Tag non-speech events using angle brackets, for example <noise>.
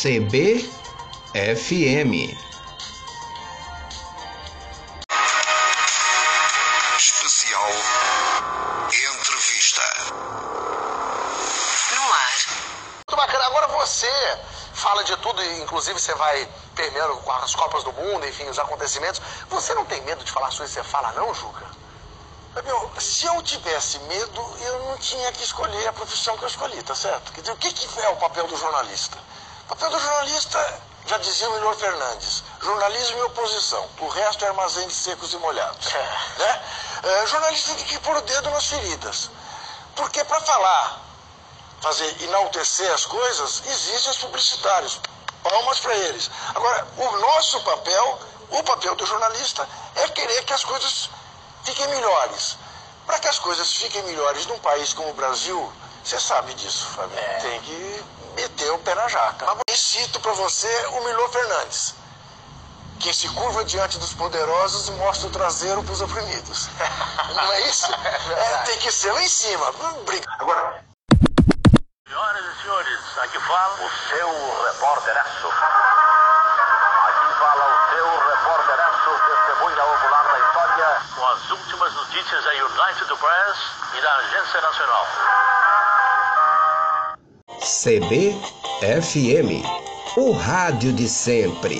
CBFM. Especial Entrevista. No ar. Muito bacana. Agora você fala de tudo, inclusive você vai permeando com as Copas do Mundo, enfim, os acontecimentos. Você não tem medo de falar coisas que você fala, não, Juca? Meu, se eu tivesse medo, eu não tinha que escolher a profissão que eu escolhi, tá certo? Quer dizer, o que, que é o papel do jornalista? O papel do jornalista, já dizia o Milor Fernandes, jornalismo e oposição. O resto é armazém de secos e molhados. Né? É, jornalista tem que pôr o dedo nas feridas. Porque para falar, fazer enaltecer as coisas, existem os publicitários. Palmas para eles. Agora, o nosso papel, o papel do jornalista, é querer que as coisas fiquem melhores. Para que as coisas fiquem melhores num país como o Brasil, você sabe disso, Fábio. Tem que meter o pé na jaca. Mas eu cito para você o Milor Fernandes. Quem se curva diante dos poderosos mostra o traseiro para os oprimidos. <laughs> Não é isso? É, tem que ser lá em cima. Brinca. Agora, Senhoras e senhores, aqui fala o seu repórteraço. Aqui fala o seu repórteraço, testemunha ocular da história, com as últimas notícias da United Press e da Agência Nacional. CBFM. O rádio de sempre.